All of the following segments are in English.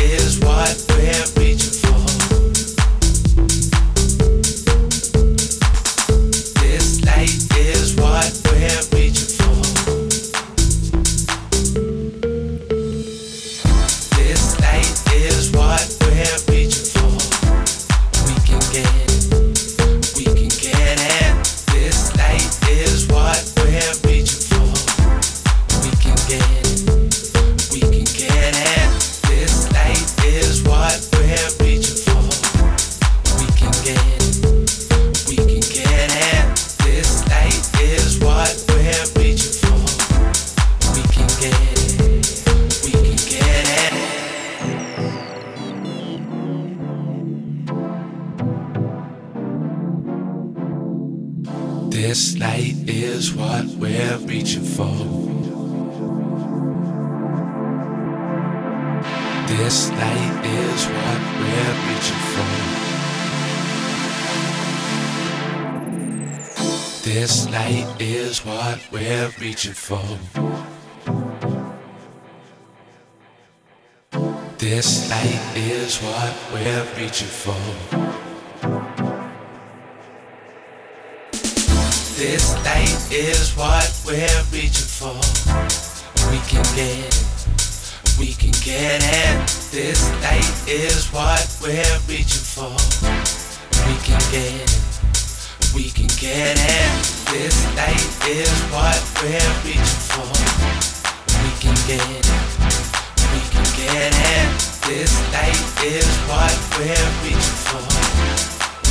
reaching is what we're reaching for. We can get it. We can get it. This light is what we're reaching for. We can get it. We can get it. This light is what we're reaching for. We can get it. We can get it. This light is what we're reaching for.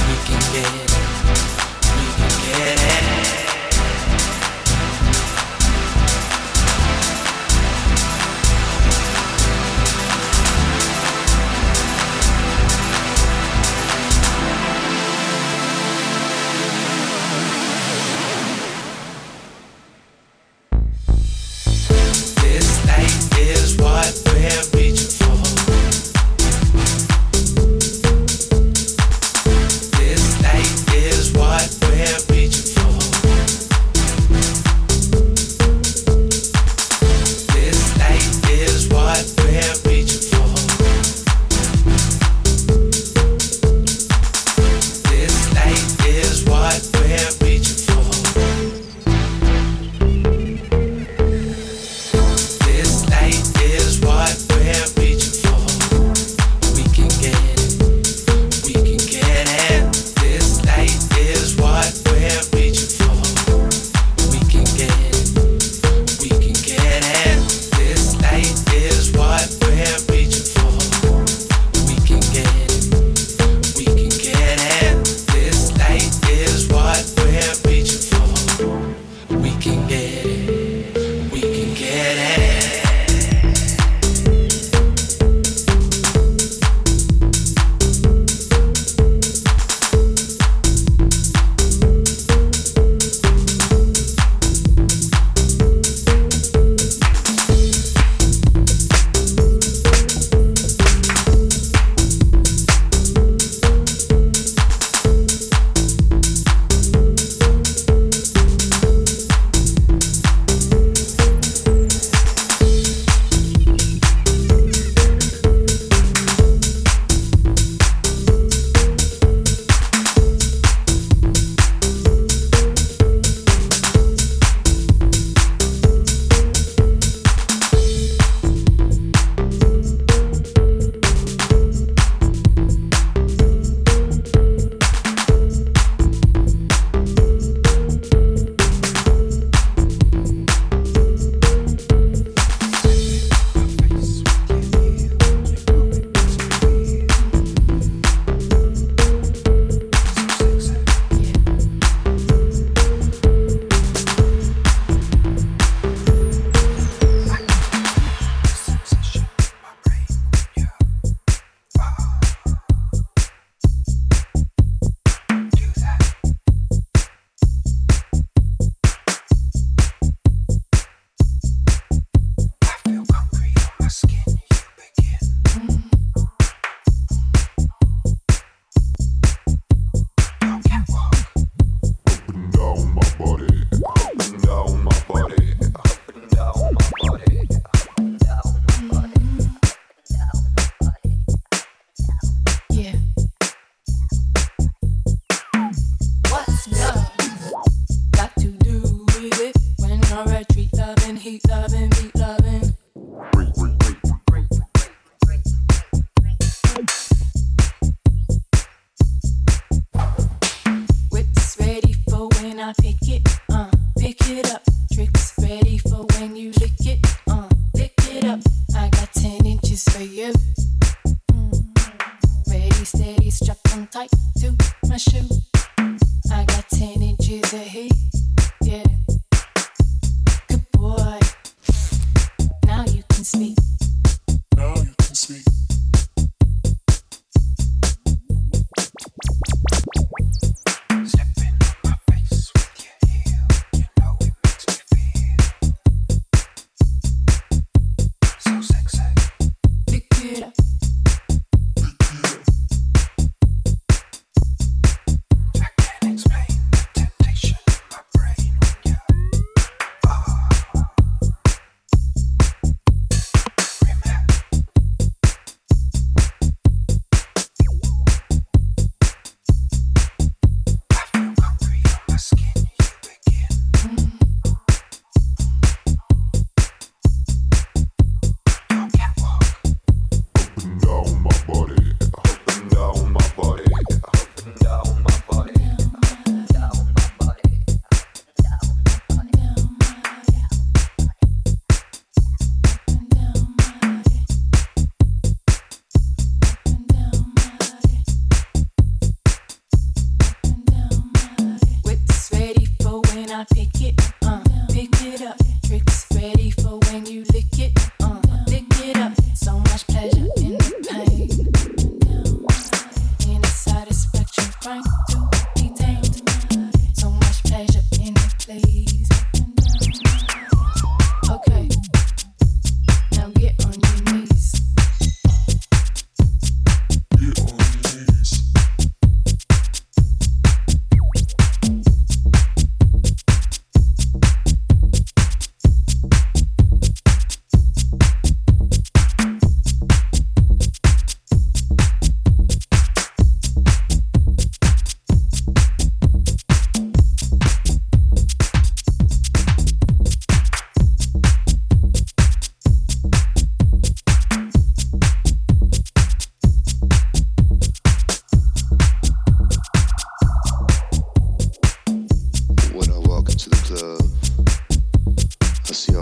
We can get it. We can get it.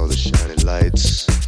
all the shining lights.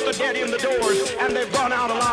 supposed the get in the doors, and they've run out alive.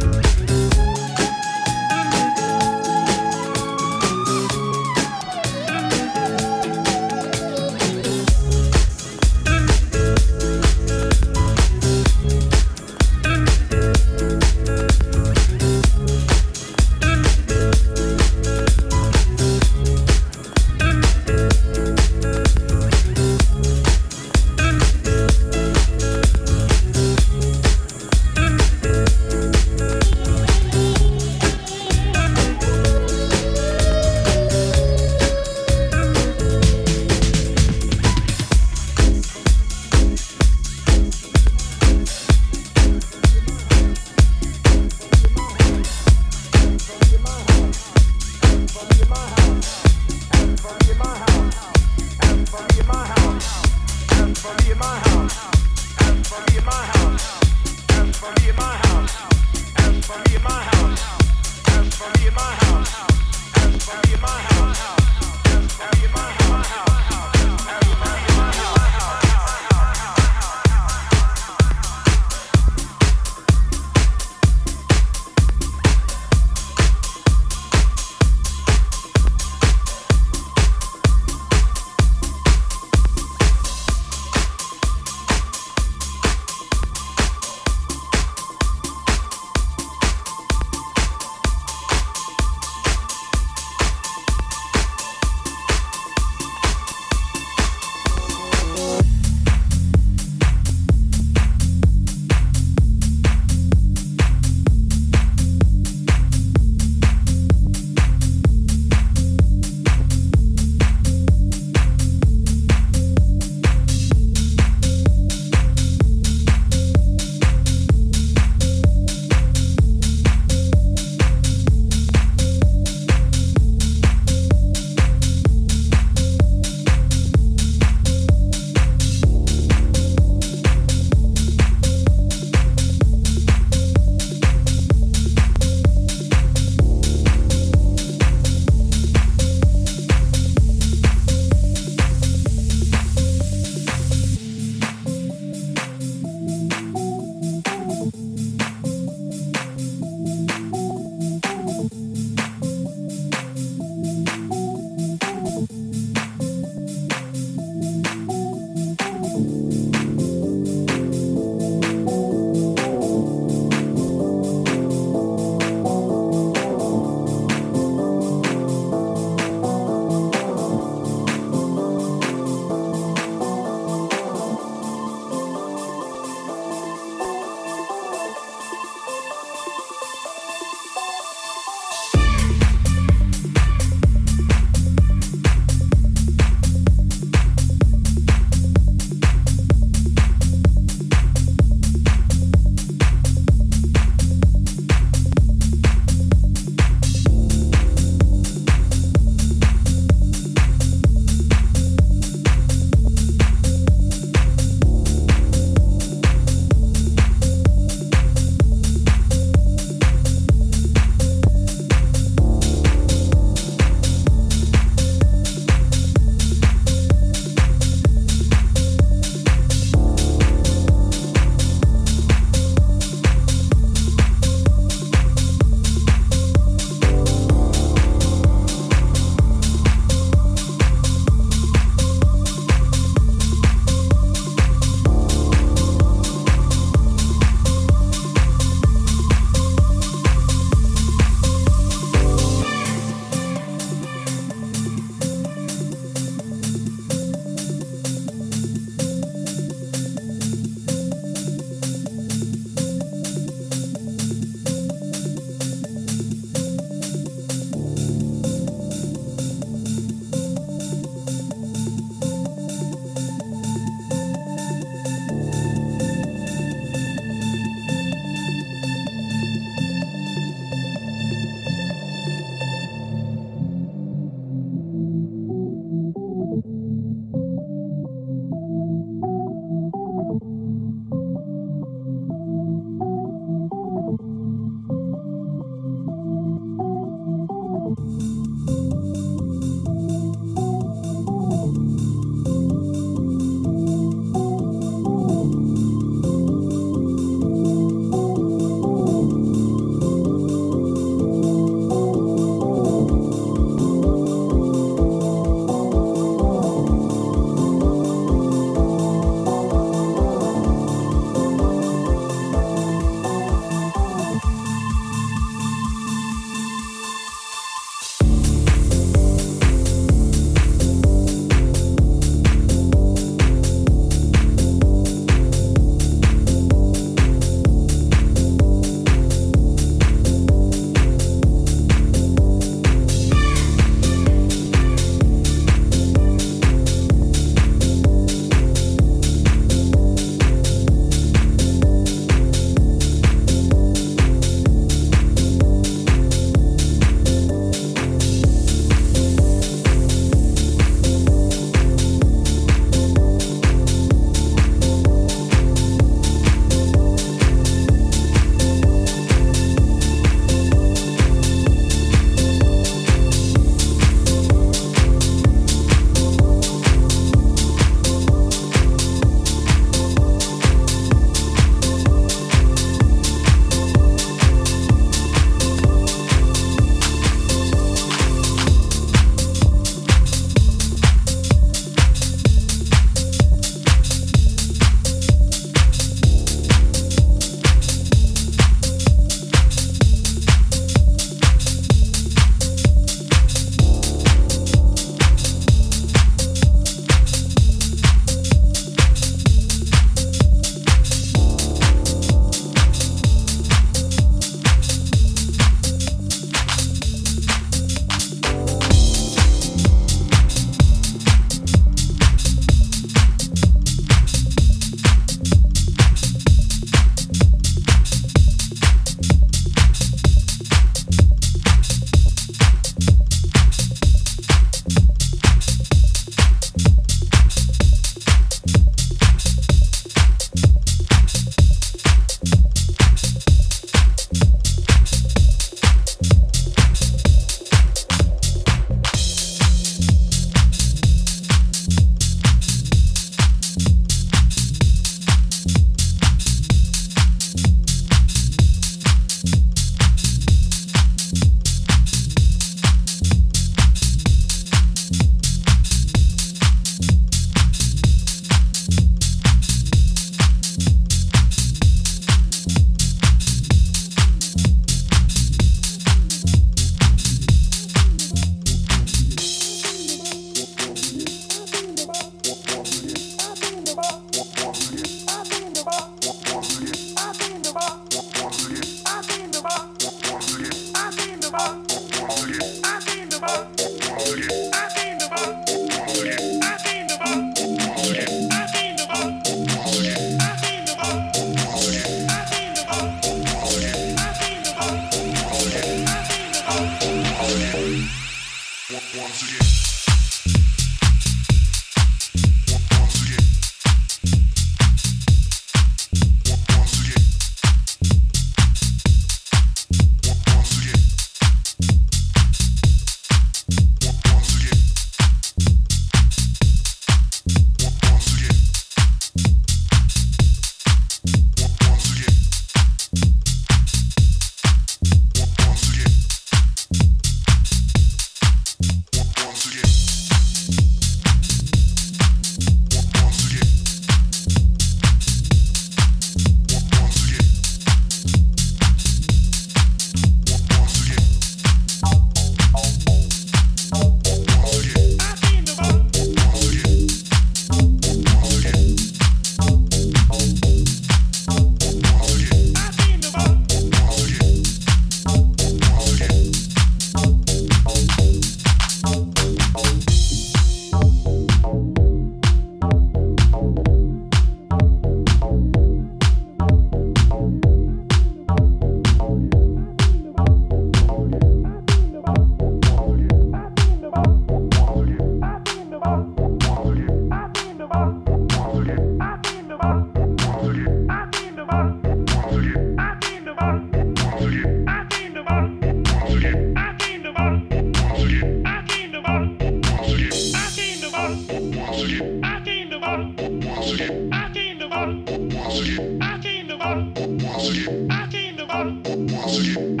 Música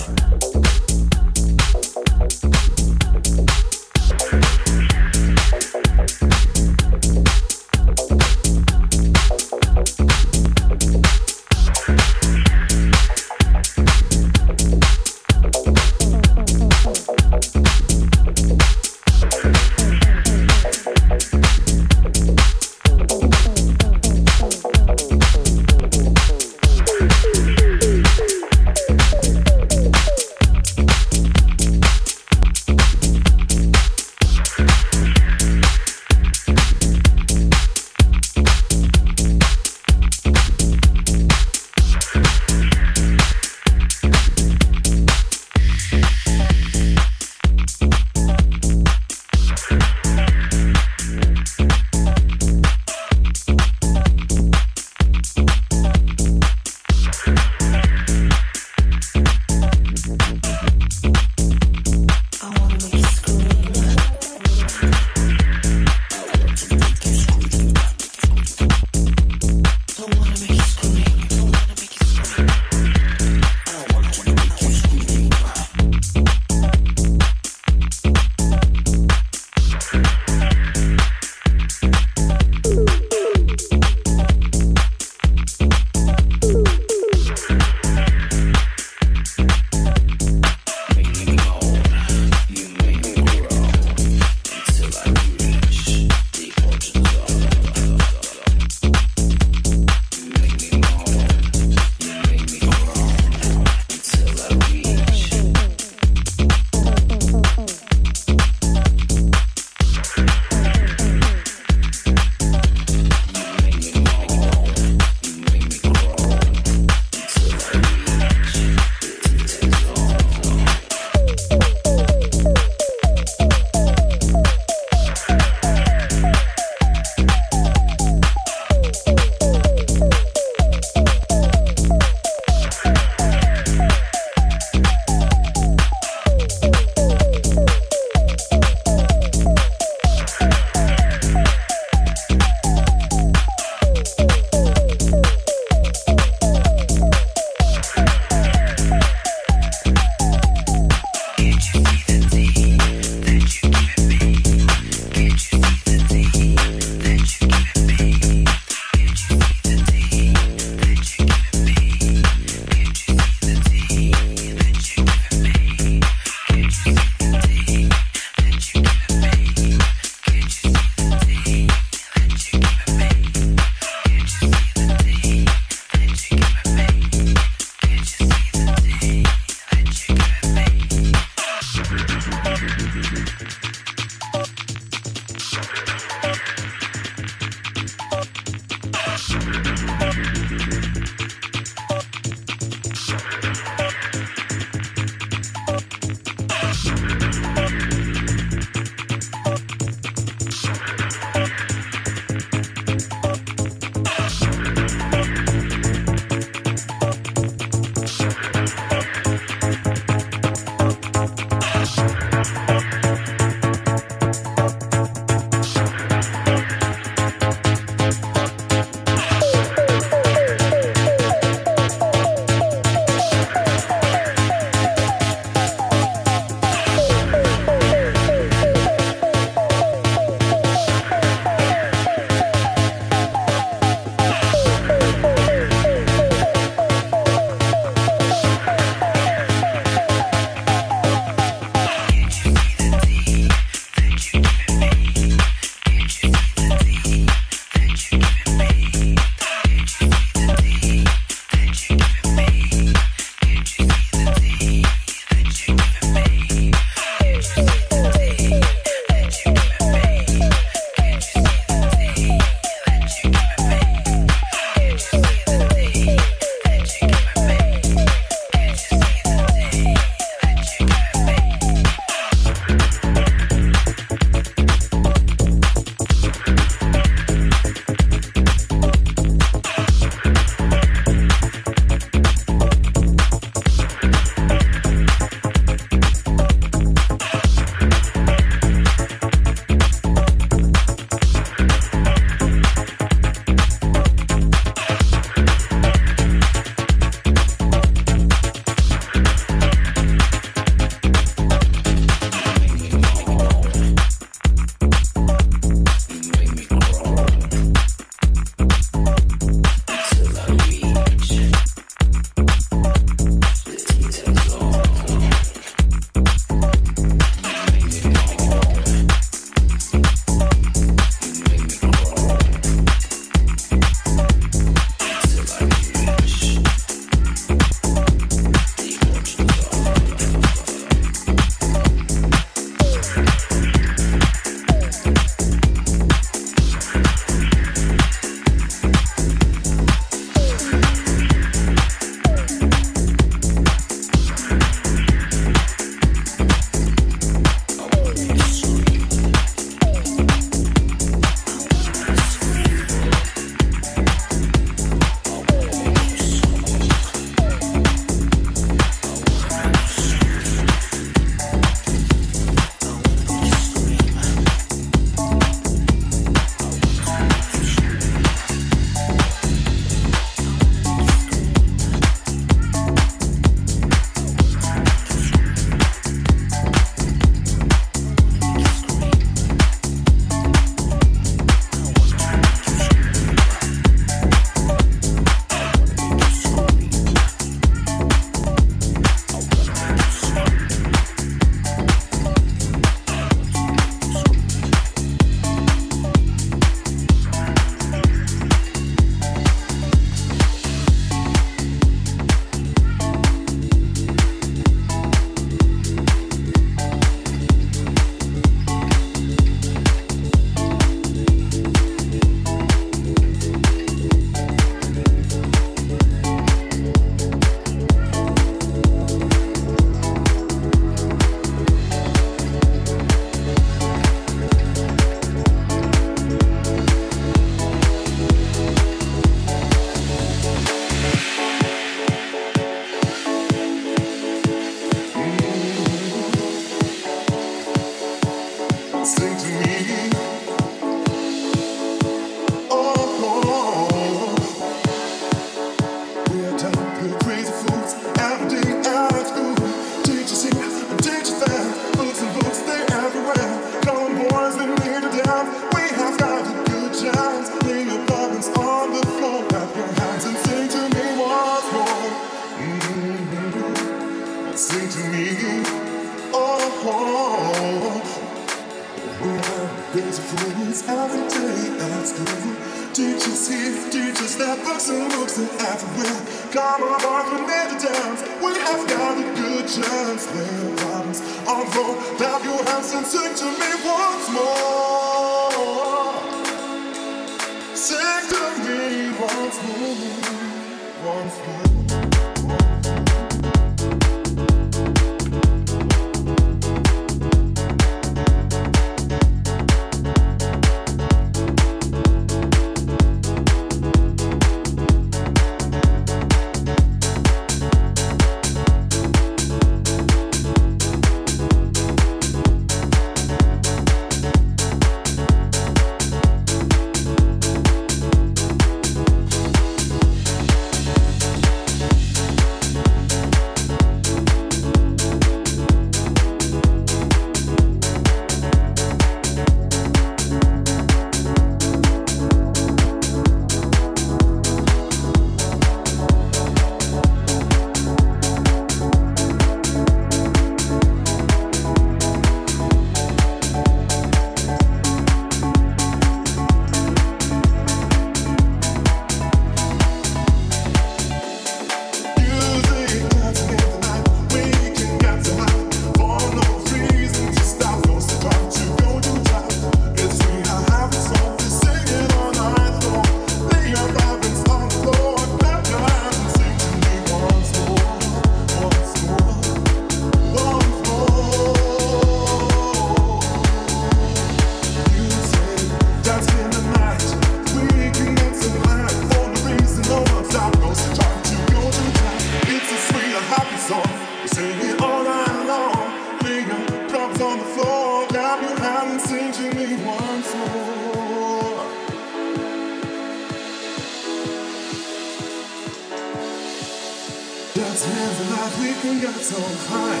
life we can get so high.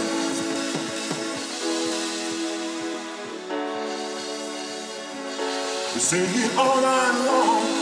We sing it all night long.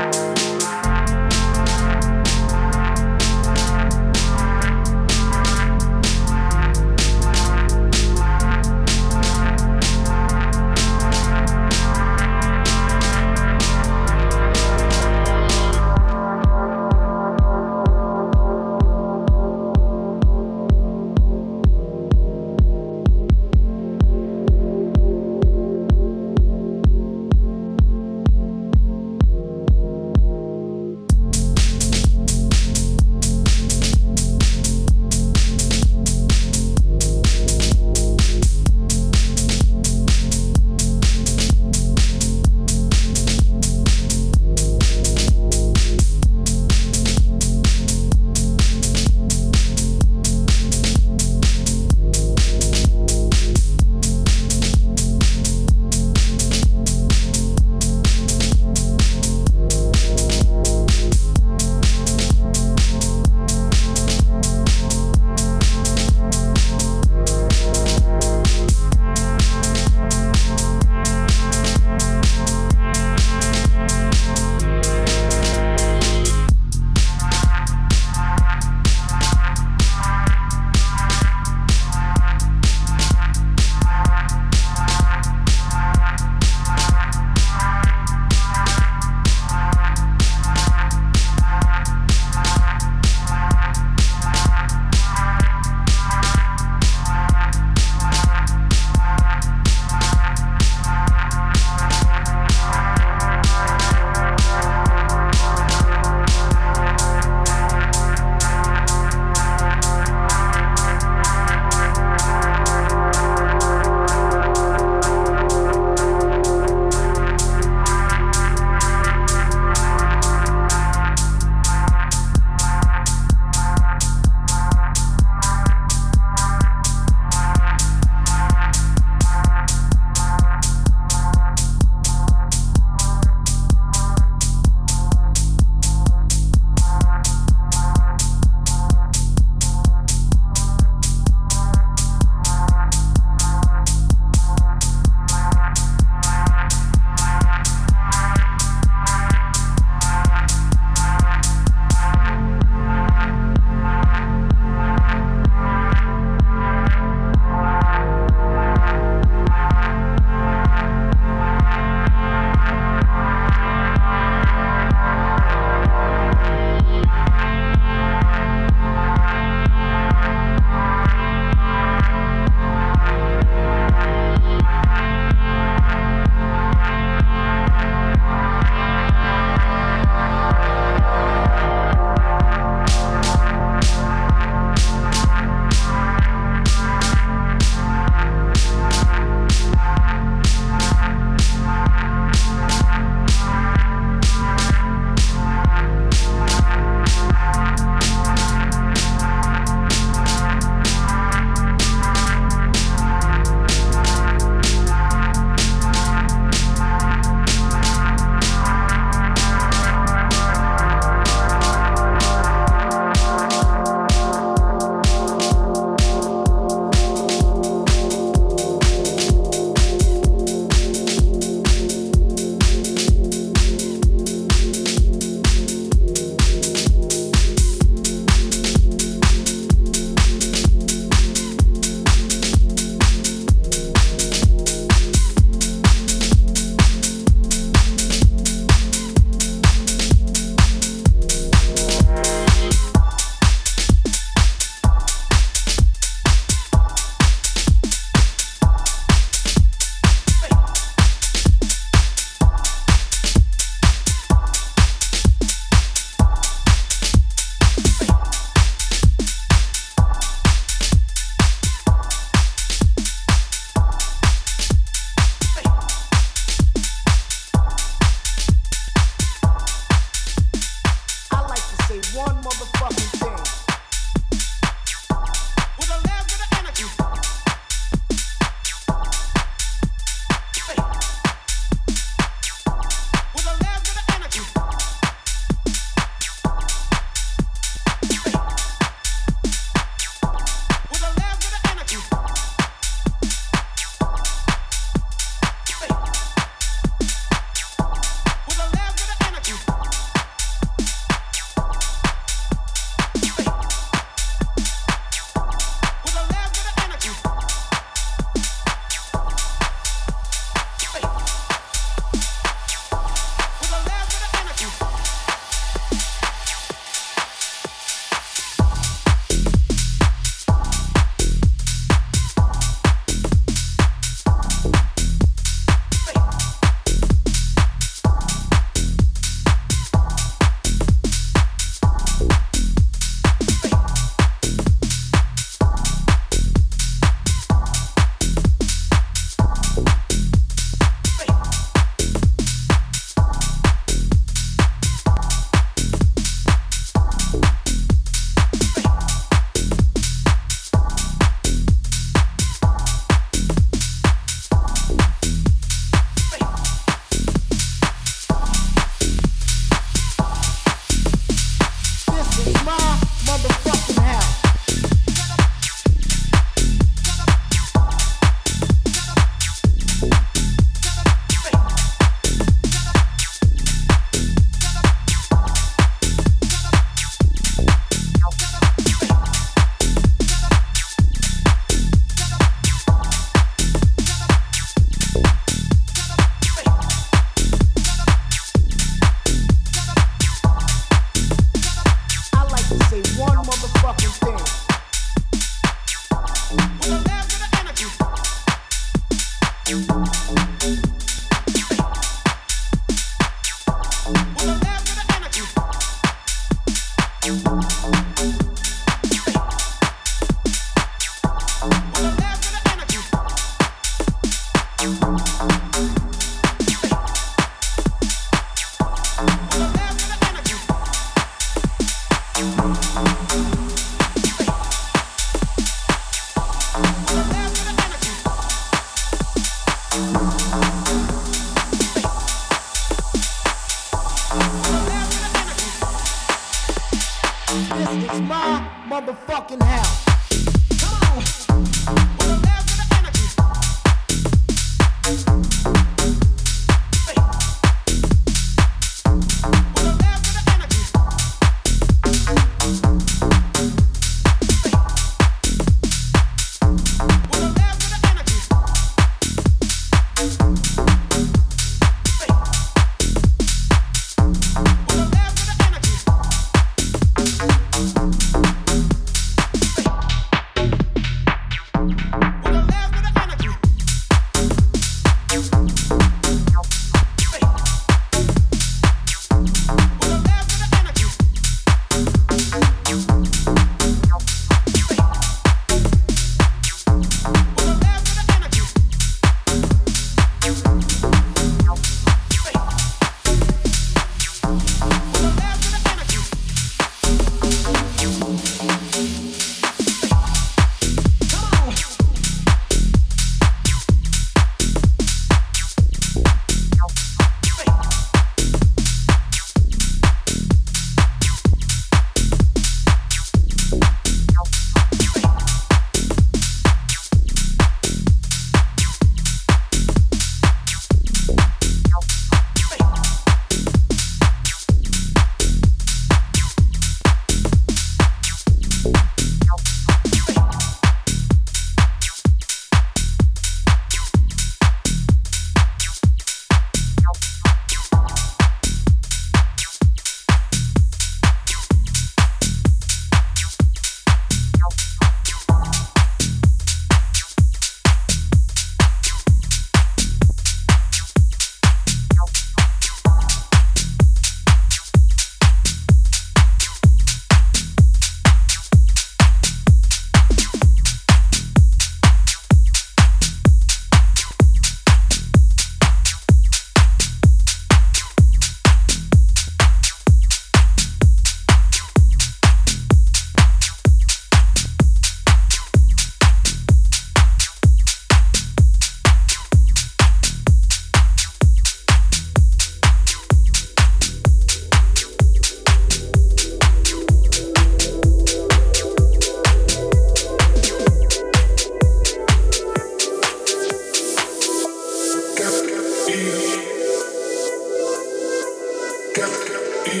And when I see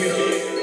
you